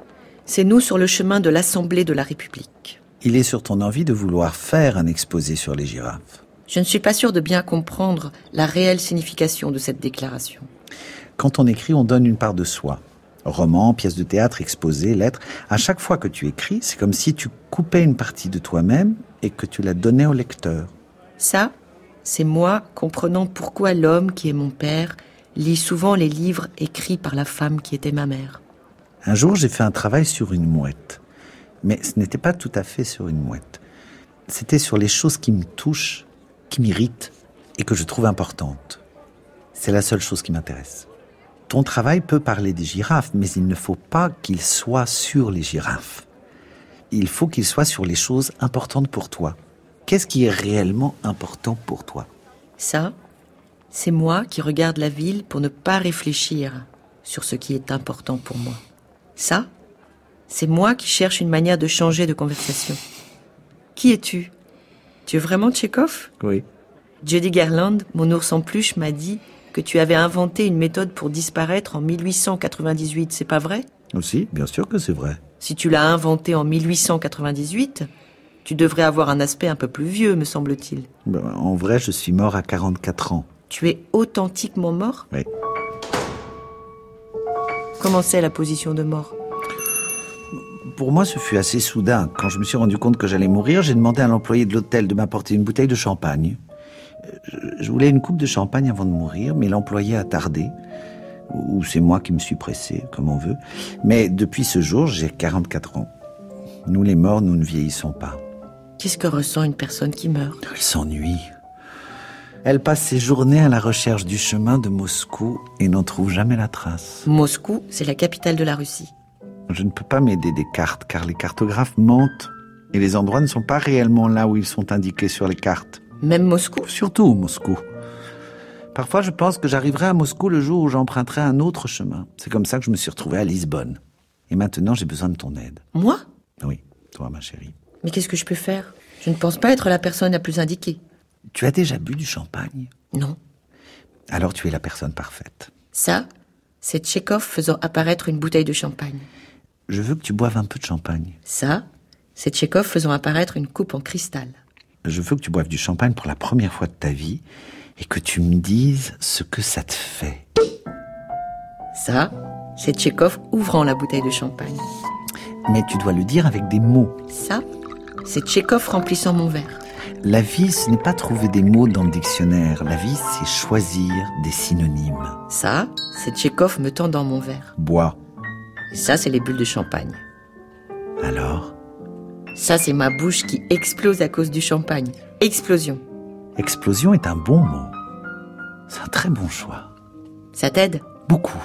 Speaker 5: c'est nous sur le chemin de l'Assemblée de la République.
Speaker 4: Il est sur ton envie de vouloir faire un exposé sur les girafes.
Speaker 5: Je ne suis pas sûre de bien comprendre la réelle signification de cette déclaration.
Speaker 4: Quand on écrit, on donne une part de soi. Roman, pièce de théâtre, exposé, lettre. À chaque fois que tu écris, c'est comme si tu coupais une partie de toi-même et que tu la donnais au lecteur.
Speaker 5: Ça, c'est moi comprenant pourquoi l'homme qui est mon père lit souvent les livres écrits par la femme qui était ma mère.
Speaker 4: Un jour, j'ai fait un travail sur une mouette. Mais ce n'était pas tout à fait sur une mouette. C'était sur les choses qui me touchent, qui m'irritent et que je trouve importantes. C'est la seule chose qui m'intéresse. Ton travail peut parler des girafes, mais il ne faut pas qu'il soit sur les girafes. Il faut qu'il soit sur les choses importantes pour toi. Qu'est-ce qui est réellement important pour toi?
Speaker 5: Ça, c'est moi qui regarde la ville pour ne pas réfléchir sur ce qui est important pour moi. Ça, c'est moi qui cherche une manière de changer de conversation. Qui es-tu? Tu es vraiment Tchekhov
Speaker 4: Oui.
Speaker 5: Judy Garland, mon ours en peluche, m'a dit que tu avais inventé une méthode pour disparaître en 1898, c'est pas vrai?
Speaker 4: Aussi, bien sûr que c'est vrai.
Speaker 5: Si tu l'as inventé en 1898, tu devrais avoir un aspect un peu plus vieux, me semble-t-il.
Speaker 4: Ben, en vrai, je suis mort à 44 ans.
Speaker 5: Tu es authentiquement mort?
Speaker 4: Oui.
Speaker 5: Comment c'est la position de mort?
Speaker 4: Pour moi, ce fut assez soudain. Quand je me suis rendu compte que j'allais mourir, j'ai demandé à l'employé de l'hôtel de m'apporter une bouteille de champagne. Je- Je voulais une coupe de champagne avant de mourir, mais l'employé a tardé. Ou c'est moi qui me suis pressé, comme on veut. Mais depuis ce jour, j'ai 44 ans. Nous les morts, nous ne vieillissons pas.
Speaker 5: Qu'est-ce que ressent une personne qui meurt?
Speaker 4: Elle s'ennuie. Elle passe ses journées à la recherche du chemin de Moscou et n'en trouve jamais la trace.
Speaker 5: Moscou, c'est la capitale de la Russie.
Speaker 4: Je ne peux pas m'aider des cartes car les cartographes mentent et les endroits ne sont pas réellement là où ils sont indiqués sur les cartes.
Speaker 5: Même Moscou?
Speaker 4: Surtout Moscou. Parfois, je pense que j'arriverai à Moscou le jour où j'emprunterai un autre chemin. C'est comme ça que je me suis retrouvé à Lisbonne. Et maintenant, j'ai besoin de ton aide.
Speaker 5: Moi?
Speaker 4: Oui, toi, ma chérie.
Speaker 5: Mais qu'est-ce que je peux faire? Je ne pense pas être la personne la plus indiquée.
Speaker 4: Tu as déjà bu du champagne?
Speaker 5: Non.
Speaker 4: Alors tu es la personne parfaite.
Speaker 5: Ça, c'est Tchekhov faisant apparaître une bouteille de champagne.
Speaker 4: Je veux que tu boives un peu de champagne.
Speaker 5: Ça, c'est Tchekhov faisant apparaître une coupe en cristal.
Speaker 4: Je veux que tu boives du champagne pour la première fois de ta vie et que tu me dises ce que ça te fait.
Speaker 5: Ça, c'est Tchekhov ouvrant la bouteille de champagne.
Speaker 4: Mais tu dois le dire avec des mots.
Speaker 5: Ça, c'est Tchekhov remplissant mon verre.
Speaker 4: La vie, ce n'est pas trouver des mots dans le dictionnaire. La vie, c'est choisir des synonymes.
Speaker 5: Ça, c'est Tchekhov me tendant mon verre.
Speaker 4: Bois.
Speaker 5: Et ça, c'est les bulles de champagne.
Speaker 4: Alors?
Speaker 5: Ça, c'est ma bouche qui explose à cause du champagne. Explosion.
Speaker 4: Explosion est un bon mot. C'est un très bon choix.
Speaker 5: Ça t'aide?
Speaker 4: Beaucoup.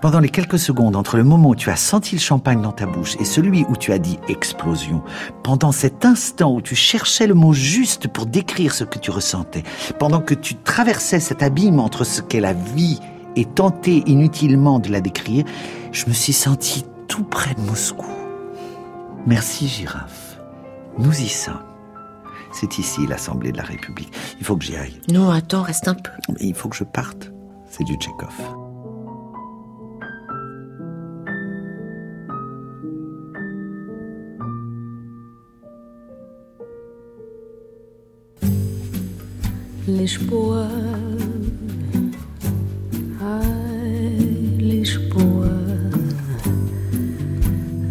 Speaker 4: Pendant les quelques secondes entre le moment où tu as senti le champagne dans ta bouche et celui où tu as dit explosion, pendant cet instant où tu cherchais le mot juste pour décrire ce que tu ressentais, pendant que tu traversais cet abîme entre ce qu'est la vie et tentais inutilement de la décrire, je me suis senti tout près de Moscou. Merci girafe. Nous y sommes. C'est ici l'Assemblée de la République. Il faut que j'y aille.
Speaker 5: Non, attends, reste un peu.
Speaker 4: Mais il faut que je parte. C'est du Tchekhov.
Speaker 11: Lisboa, ay,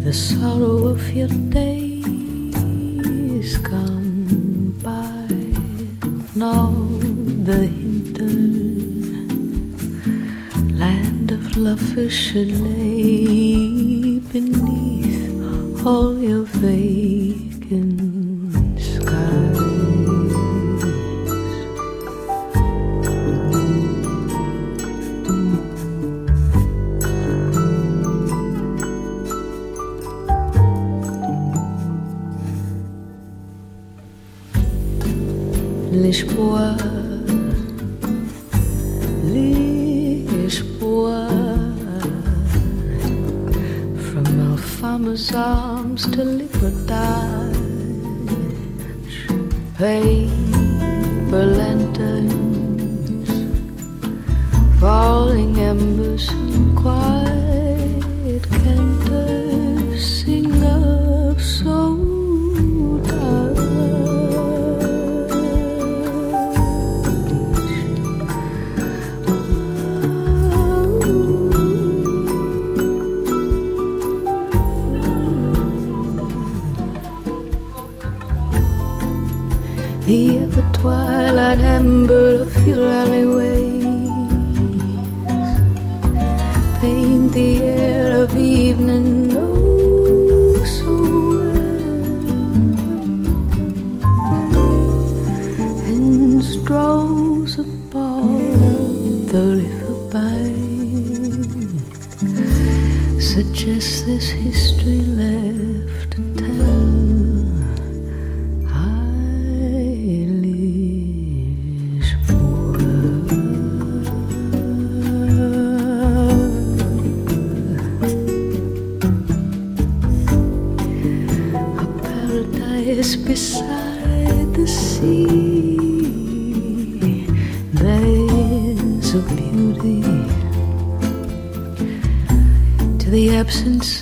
Speaker 11: the sorrow of your days gone by. Now the hidden hinterland of lovers should lay beneath all your vacant
Speaker 12: of your alleyways absence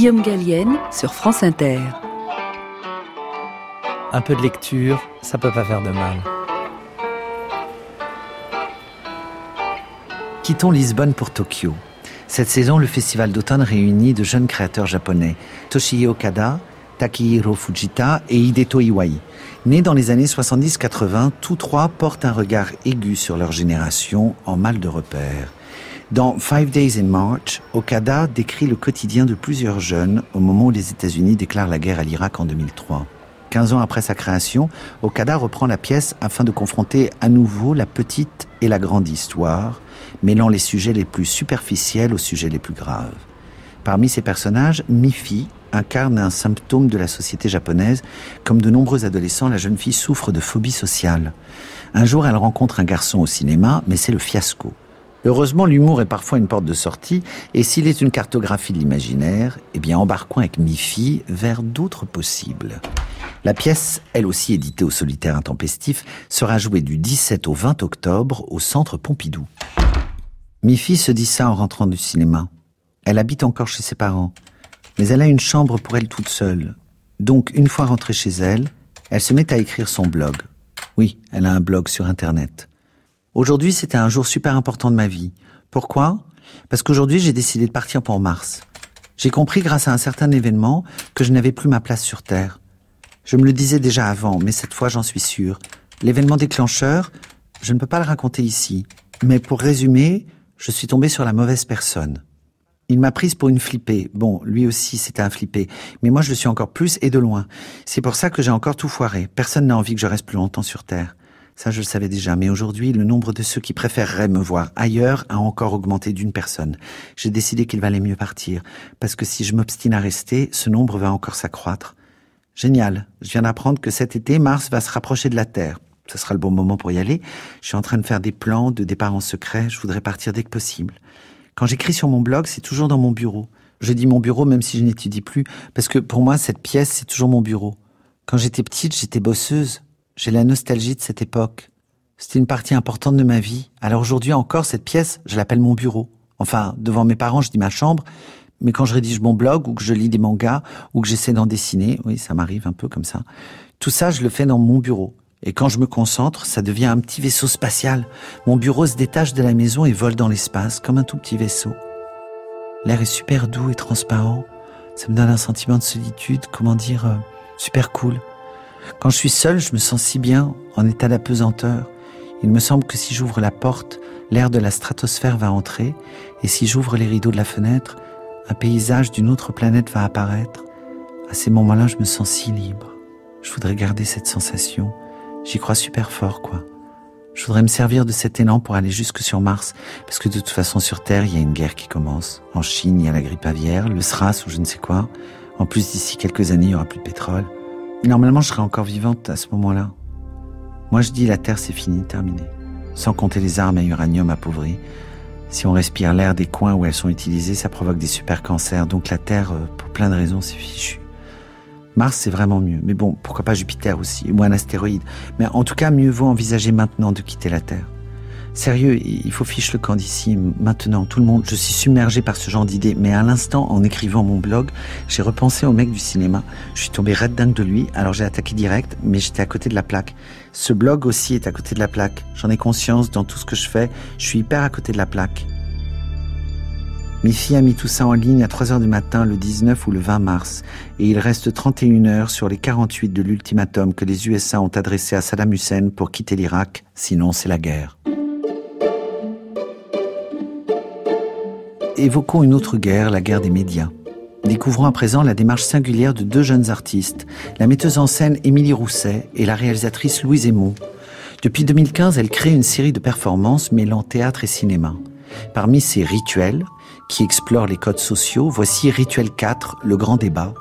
Speaker 3: Guillaume Gallienne sur France Inter.
Speaker 13: Un peu de lecture, ça peut pas faire de mal.
Speaker 4: Quittons Lisbonne pour Tokyo. Cette saison, le festival d'automne réunit de jeunes créateurs japonais, Toshihiro Okada, Takihiro Fujita et Hideto Iwai. Nés dans les années 70-80, tous trois portent un regard aigu sur leur génération en mal de repère. Dans Five Days in March, Okada décrit le quotidien de plusieurs jeunes au moment où les États-Unis déclarent la guerre à l'Irak en 2003. 15 ans après sa création, Okada reprend la pièce afin de confronter à nouveau la petite et la grande histoire, mêlant les sujets les plus superficiels aux sujets les plus graves. Parmi ces personnages, Mifi incarne un symptôme de la société japonaise. Comme de nombreux adolescents, la jeune fille souffre de phobie sociale. Un jour, elle rencontre un garçon au cinéma, mais c'est le fiasco. Heureusement, l'humour est parfois une porte de sortie, et s'il est une cartographie de l'imaginaire, eh bien, embarquons avec Mifi vers d'autres possibles. La pièce, elle aussi éditée au solitaire intempestif, sera jouée du 17 au 20 octobre au centre Pompidou. Mifi se dit ça en rentrant du cinéma. Elle habite encore chez ses parents, mais elle a une chambre pour elle toute seule. Donc, une fois rentrée chez elle, elle se met à écrire son blog. Oui, elle a un blog sur Internet. Aujourd'hui, c'était un jour super important de ma vie. Pourquoi? Parce qu'aujourd'hui, j'ai décidé de partir pour Mars. J'ai compris grâce à un certain événement que je n'avais plus ma place sur Terre. Je me le disais déjà avant, mais cette fois j'en suis sûr. L'événement déclencheur, je ne peux pas le raconter ici. Mais pour résumer, je suis tombé sur la mauvaise personne. Il m'a prise pour une flippée. Bon, lui aussi c'était un flippé. Mais moi je le suis encore plus et de loin. C'est pour ça que j'ai encore tout foiré. Personne n'a envie que je reste plus longtemps sur Terre. Ça, je le savais déjà, mais aujourd'hui, le nombre de ceux qui préféreraient me voir ailleurs a encore augmenté d'une personne. J'ai décidé qu'il valait mieux partir, parce que si je m'obstine à rester, ce nombre va encore s'accroître. Génial. Je viens d'apprendre que cet été, Mars va se rapprocher de la Terre. Ce sera le bon moment pour y aller. Je suis en train de faire des plans de départ en secret. Je voudrais partir dès que possible. Quand j'écris sur mon blog, c'est toujours dans mon bureau. Je dis mon bureau même si je n'étudie plus, parce que pour moi, cette pièce, c'est toujours mon bureau. Quand j'étais petite, j'étais bosseuse. J'ai la nostalgie de cette époque. C'était une partie importante de ma vie. Alors aujourd'hui encore, cette pièce, je l'appelle mon bureau. Enfin, devant mes parents, je dis ma chambre, mais quand je rédige mon blog ou que je lis des mangas ou que j'essaie d'en dessiner, oui, ça m'arrive un peu comme ça. Tout ça, je le fais dans mon bureau. Et quand je me concentre, ça devient un petit vaisseau spatial. Mon bureau se détache de la maison et vole dans l'espace comme un tout petit vaisseau. L'air est super doux et transparent. Ça me donne un sentiment de solitude, comment dire, euh, super cool. Quand je suis seul, je me sens si bien, en état d'apesanteur. Il me semble que si j'ouvre la porte, l'air de la stratosphère va entrer, et si j'ouvre les rideaux de la fenêtre, un paysage d'une autre planète va apparaître. À ces moments-là, je me sens si libre. Je voudrais garder cette sensation. J'y crois super fort, quoi. Je voudrais me servir de cet élan pour aller jusque sur Mars, parce que de toute façon sur Terre, il y a une guerre qui commence. En Chine, il y a la grippe aviaire, le SRAS ou je ne sais quoi. En plus, d'ici quelques années, il y aura plus de pétrole. Normalement, je serai encore vivante à ce moment-là. Moi, je dis la Terre, c'est fini, terminé. Sans compter les armes à uranium appauvries. Si on respire l'air des coins où elles sont utilisées, ça provoque des super cancers. Donc la Terre, euh, pour plein de raisons, c'est fichu. Mars, c'est vraiment mieux. Mais bon, pourquoi pas Jupiter aussi, ou un astéroïde. Mais en tout cas, mieux vaut envisager maintenant de quitter la Terre. Sérieux, il faut fiche le camp d'ici, maintenant, tout le monde. Je suis submergé par ce genre d'idées, mais à l'instant, en écrivant mon blog, j'ai repensé au mec du cinéma. Je suis tombé red dingue de lui, alors j'ai attaqué direct, mais j'étais à côté de la plaque. Ce blog aussi est à côté de la plaque. J'en ai conscience dans tout ce que je fais, je suis hyper à côté de la plaque. Miffy a mis tout ça en ligne à 3 heures du matin le 19 ou le 20 mars, et il reste 31 heures sur les 48 de l'ultimatum que les USA ont adressé à Saddam Hussein pour quitter l'Irak, sinon c'est la guerre. Évoquons une autre guerre, la guerre des médias. Découvrons à présent la démarche singulière de deux jeunes artistes, la metteuse en scène Émilie Rousset et la réalisatrice Louise Aymon. Depuis 2015, elle crée une série de performances mêlant théâtre et cinéma. Parmi ces rituels, qui explore les codes sociaux, voici Rituel 4, le grand débat,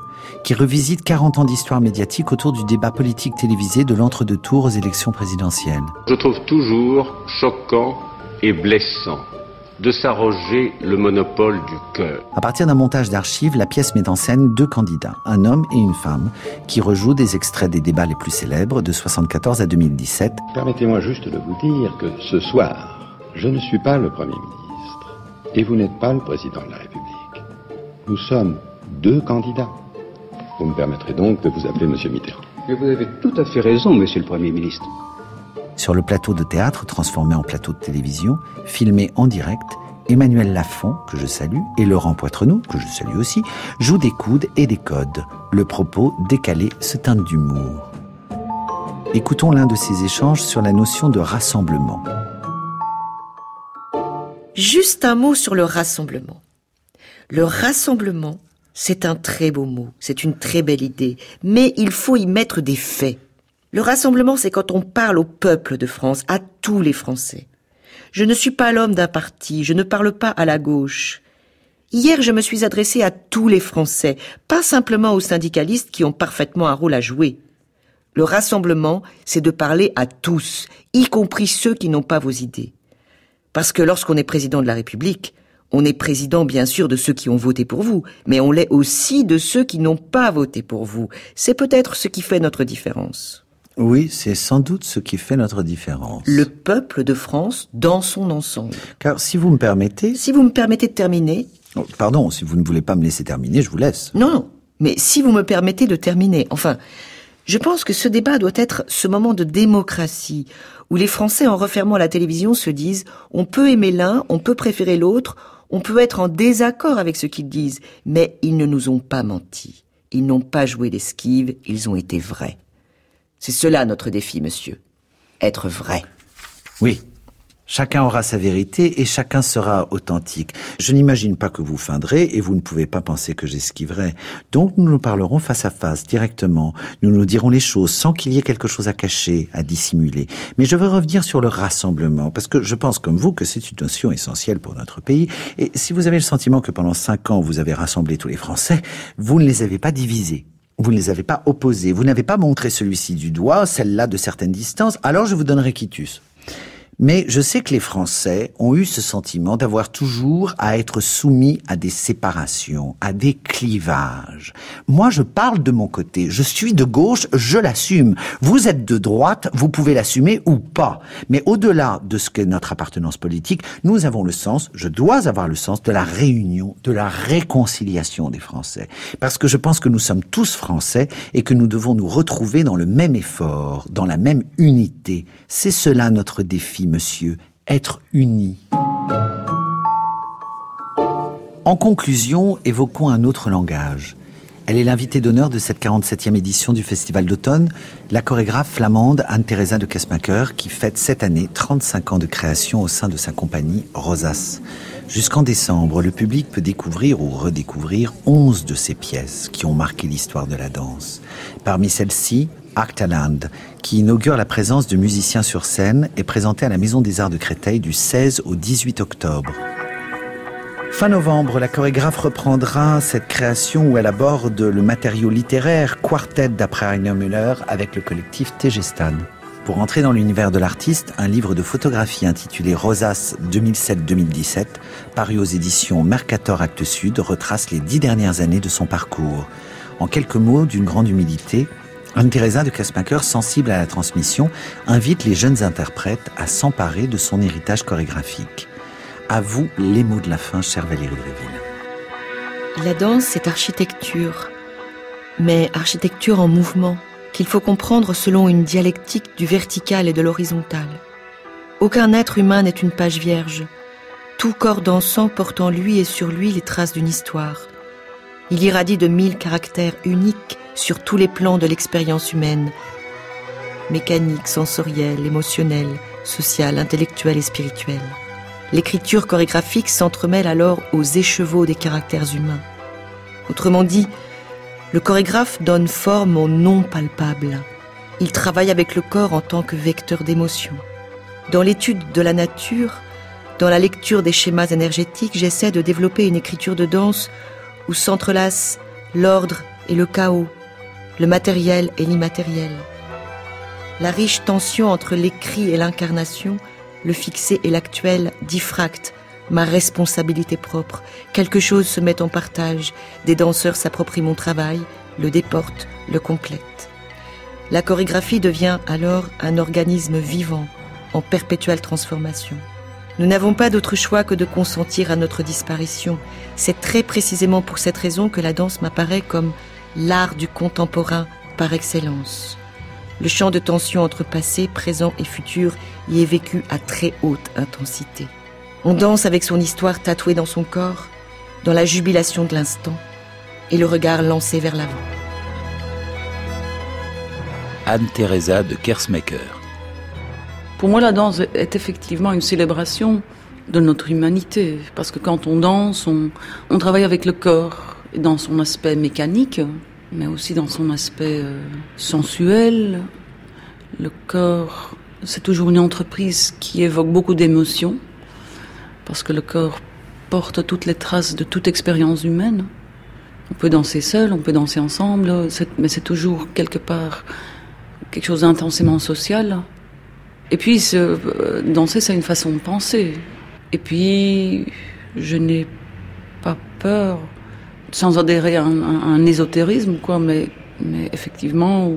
Speaker 4: qui revisite 40 ans d'histoire médiatique autour du débat politique télévisé de l'entre-deux tours aux élections présidentielles.
Speaker 14: Je trouve toujours choquant et blessant de s'arroger le monopole du cœur.
Speaker 4: À partir d'un montage d'archives, la pièce met en scène deux candidats, un homme et une femme, qui rejouent des extraits des débats les plus célèbres de 1974 à 2017.
Speaker 15: Permettez-moi juste de vous dire que ce soir, je ne suis pas le Premier ministre. Et vous n'êtes pas le président de la République. Nous sommes deux candidats. Vous me permettrez donc de vous appeler Monsieur Mitterrand.
Speaker 16: Mais vous avez tout à fait raison, Monsieur le Premier ministre.
Speaker 4: Sur le plateau de théâtre transformé en plateau de télévision, filmé en direct, Emmanuel Lafont, que je salue, et Laurent Poitrenou, que je salue aussi, jouent des coudes et des codes. Le propos décalé se teinte d'humour. Écoutons l'un de ces échanges sur la notion de rassemblement.
Speaker 5: Juste un mot sur le rassemblement. Le rassemblement, c'est un très beau mot, c'est une très belle idée, mais il faut y mettre des faits. Le rassemblement, c'est quand on parle au peuple de France, à tous les Français. Je ne suis pas l'homme d'un parti, je ne parle pas à la gauche. Hier, je me suis adressé à tous les Français, pas simplement aux syndicalistes qui ont parfaitement un rôle à jouer. Le rassemblement, c'est de parler à tous, y compris ceux qui n'ont pas vos idées. Parce que lorsqu'on est président de la République, on est président bien sûr de ceux qui ont voté pour vous, mais on l'est aussi de ceux qui n'ont pas voté pour vous. C'est peut-être ce qui fait notre différence.
Speaker 4: Oui, c'est sans doute ce qui fait notre différence.
Speaker 5: Le peuple de France dans son ensemble.
Speaker 4: Car si vous me permettez...
Speaker 5: Si vous me permettez de terminer...
Speaker 4: Oh, pardon, si vous ne voulez pas me laisser terminer, je vous laisse.
Speaker 5: Non, non. Mais si vous me permettez de terminer, enfin, je pense que ce débat doit être ce moment de démocratie où les Français, en refermant la télévision, se disent on peut aimer l'un, on peut préférer l'autre, on peut être en désaccord avec ce qu'ils disent, mais ils ne nous ont pas menti. Ils n'ont pas joué d'esquive, ils ont été vrais. C'est cela notre défi, monsieur. Être vrai.
Speaker 4: Oui, Chacun aura sa vérité et chacun sera authentique. Je n'imagine pas que vous feindrez et vous ne pouvez pas penser que j'esquiverai. Donc nous nous parlerons face à face, directement. Nous nous dirons les choses sans qu'il y ait quelque chose à cacher, à dissimuler. Mais je veux revenir sur le rassemblement parce que je pense comme vous que c'est une notion essentielle pour notre pays. Et si vous avez le sentiment que pendant cinq ans vous avez rassemblé tous les Français, vous ne les avez pas divisés. Vous ne les avez pas opposés. Vous n'avez pas montré celui-ci du doigt, celle-là de certaines distances. Alors je vous donnerai quitus. Mais je sais que les Français ont eu ce sentiment d'avoir toujours à être soumis à des séparations, à des clivages. Moi, je parle de mon côté. Je suis de gauche, je l'assume. Vous êtes de droite, vous pouvez l'assumer ou pas. Mais au-delà de ce qu'est notre appartenance politique, nous avons le sens, je dois avoir le sens de la réunion, de la réconciliation des Français. Parce que je pense que nous sommes tous Français et que nous devons nous retrouver dans le même effort, dans la même unité. C'est cela notre défi monsieur, être unis. En conclusion, évoquons un autre langage. Elle est l'invitée d'honneur de cette 47e édition du Festival d'automne, la chorégraphe flamande Anne-Theresa de Kesmaker, qui fête cette année 35 ans de création au sein de sa compagnie Rosas. Jusqu'en décembre, le public peut découvrir ou redécouvrir 11 de ses pièces qui ont marqué l'histoire de la danse. Parmi celles-ci, Actaland, qui inaugure la présence de musiciens sur scène, est présenté à la Maison des Arts de Créteil du 16 au 18 octobre. Fin novembre, la chorégraphe reprendra cette création où elle aborde le matériau littéraire Quartet d'après Rainer Müller avec le collectif Tegestan. Pour entrer dans l'univers de l'artiste, un livre de photographie intitulé Rosas 2007-2017, paru aux éditions Mercator Actes Sud, retrace les dix dernières années de son parcours. En quelques mots, d'une grande humilité, Anne-Theresa de Kasmacher, sensible à la transmission, invite les jeunes interprètes à s'emparer de son héritage chorégraphique. À vous les mots de la fin, chère Valérie Dréville.
Speaker 5: La danse, c'est architecture, mais architecture en mouvement, qu'il faut comprendre selon une dialectique du vertical et de l'horizontal. Aucun être humain n'est une page vierge. Tout corps dansant porte en lui et sur lui les traces d'une histoire. Il irradie de mille caractères uniques sur tous les plans de l'expérience humaine, mécanique, sensorielle, émotionnelle, sociale, intellectuelle et spirituelle. L'écriture chorégraphique s'entremêle alors aux écheveaux des caractères humains. Autrement dit, le chorégraphe donne forme au non palpable. Il travaille avec le corps en tant que vecteur d'émotion. Dans l'étude de la nature, dans la lecture des schémas énergétiques, j'essaie de développer une écriture de danse où s'entrelacent l'ordre et le chaos, le matériel et l'immatériel. La riche tension entre l'écrit et l'incarnation, le fixé et l'actuel diffracte ma responsabilité propre. Quelque chose se met en partage, des danseurs s'approprient mon travail, le déportent, le complètent. La chorégraphie devient alors un organisme vivant, en perpétuelle transformation. Nous n'avons pas d'autre choix que de consentir à notre disparition. C'est très précisément pour cette raison que la danse m'apparaît comme l'art du contemporain par excellence. Le champ de tension entre passé, présent et futur y est vécu à très haute intensité. On danse avec son histoire tatouée dans son corps, dans la jubilation de l'instant, et le regard lancé vers l'avant.
Speaker 1: Anne-Theresa de Kersmaker.
Speaker 17: Pour moi, la danse est effectivement une célébration de notre humanité, parce que quand on danse, on, on travaille avec le corps, dans son aspect mécanique, mais aussi dans son aspect euh, sensuel. Le corps, c'est toujours une entreprise qui évoque beaucoup d'émotions, parce que le corps porte toutes les traces de toute expérience humaine. On peut danser seul, on peut danser ensemble, mais c'est toujours quelque part quelque chose d'intensément social. Et puis, euh, danser, c'est une façon de penser. Et puis, je n'ai pas peur sans adhérer à un, ésotérisme, quoi, mais, mais effectivement,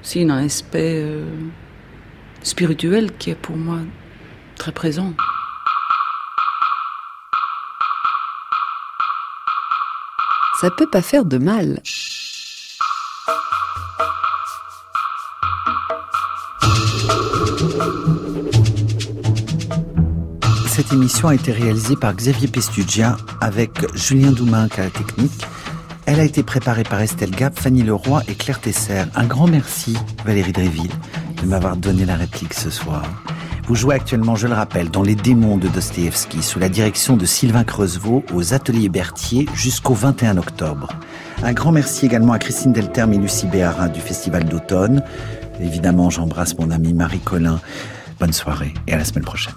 Speaker 17: aussi un aspect euh, spirituel qui est pour moi très présent.
Speaker 18: Ça peut pas faire de mal.
Speaker 4: Cette émission a été réalisée par Xavier Pestugia avec Julien Doumin à la technique. Elle a été préparée par Estelle Gap, Fanny Leroy et Claire Tesser. Un grand merci, Valérie Dréville, de m'avoir donné la réplique ce soir. Vous jouez actuellement, je le rappelle, dans Les démons de Dostoevsky, sous la direction de Sylvain Creusevaux, aux Ateliers Berthier, jusqu'au 21 octobre. Un grand merci également à Christine Delterme et Lucie Béharin du Festival d'automne. Évidemment, j'embrasse mon amie Marie Collin. Bonne soirée et à la semaine prochaine.